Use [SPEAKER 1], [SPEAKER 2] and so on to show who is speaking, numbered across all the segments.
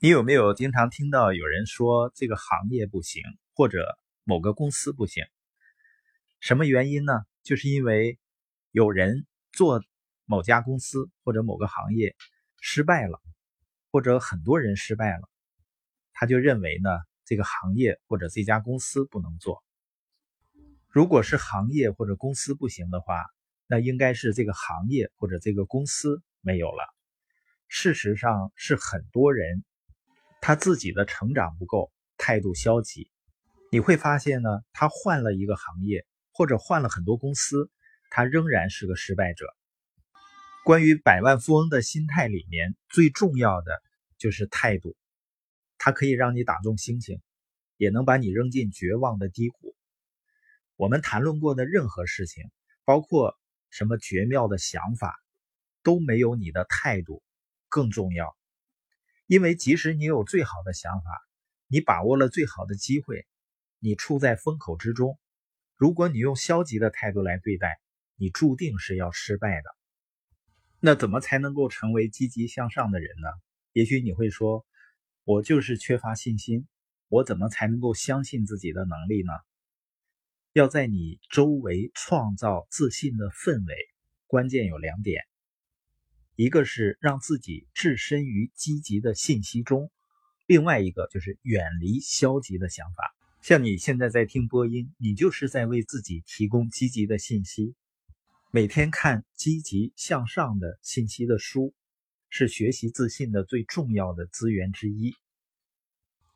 [SPEAKER 1] 你有没有经常听到有人说这个行业不行，或者某个公司不行？什么原因呢？就是因为有人做某家公司或者某个行业失败了，或者很多人失败了，他就认为呢这个行业或者这家公司不能做。如果是行业或者公司不行的话，那应该是这个行业或者这个公司没有了。事实上是很多人他自己的成长不够，态度消极。你会发现呢，他换了一个行业或者换了很多公司，他仍然是个失败者。关于百万富翁的心态里面最重要的就是态度，它可以让你打中星星，也能把你扔进绝望的低谷。我们谈论过的任何事情，包括什么绝妙的想法，都没有你的态度更重要。因为即使你有最好的想法，你把握了最好的机会，你处在风口之中，如果你用消极的态度来对待，你注定是要失败的。那怎么才能够成为积极向上的人呢？也许你会说，我就是缺乏信心，我怎么才能够相信自己的能力呢？要在你周围创造自信的氛围，关键有两点：一个是让自己置身于积极的信息中，另外一个就是远离消极的想法。像你现在在听播音，你就是在为自己提供积极的信息。每天看积极向上的信息的书，是学习自信的最重要的资源之一。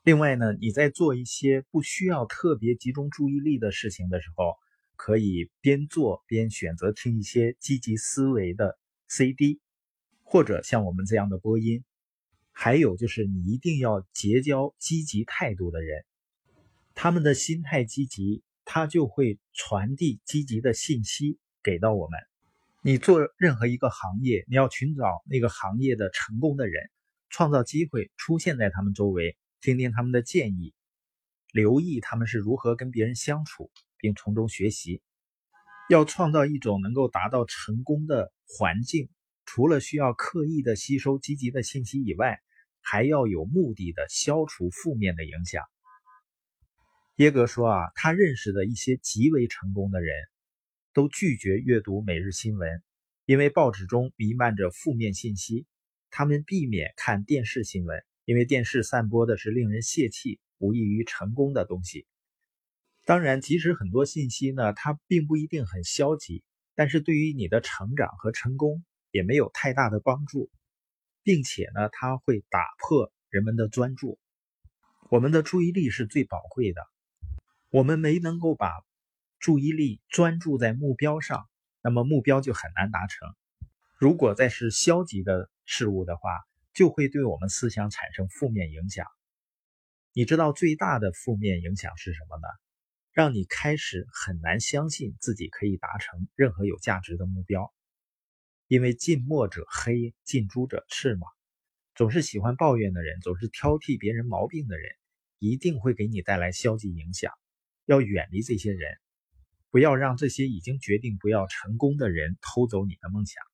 [SPEAKER 1] 另外呢，你在做一些不需要特别集中注意力的事情的时候，可以边做边选择听一些积极思维的 CD，或者像我们这样的播音。还有就是，你一定要结交积极态度的人，他们的心态积极，他就会传递积极的信息给到我们。你做任何一个行业，你要寻找那个行业的成功的人，创造机会出现在他们周围。听听他们的建议，留意他们是如何跟别人相处，并从中学习。要创造一种能够达到成功的环境，除了需要刻意的吸收积极的信息以外，还要有目的的消除负面的影响。耶格说啊，他认识的一些极为成功的人，都拒绝阅读每日新闻，因为报纸中弥漫着负面信息。他们避免看电视新闻。因为电视散播的是令人泄气、无异于成功的东西。当然，即使很多信息呢，它并不一定很消极，但是对于你的成长和成功也没有太大的帮助，并且呢，它会打破人们的专注。我们的注意力是最宝贵的，我们没能够把注意力专注在目标上，那么目标就很难达成。如果再是消极的事物的话，就会对我们思想产生负面影响。你知道最大的负面影响是什么呢？让你开始很难相信自己可以达成任何有价值的目标。因为近墨者黑，近朱者赤嘛。总是喜欢抱怨的人，总是挑剔别人毛病的人，一定会给你带来消极影响。要远离这些人，不要让这些已经决定不要成功的人偷走你的梦想。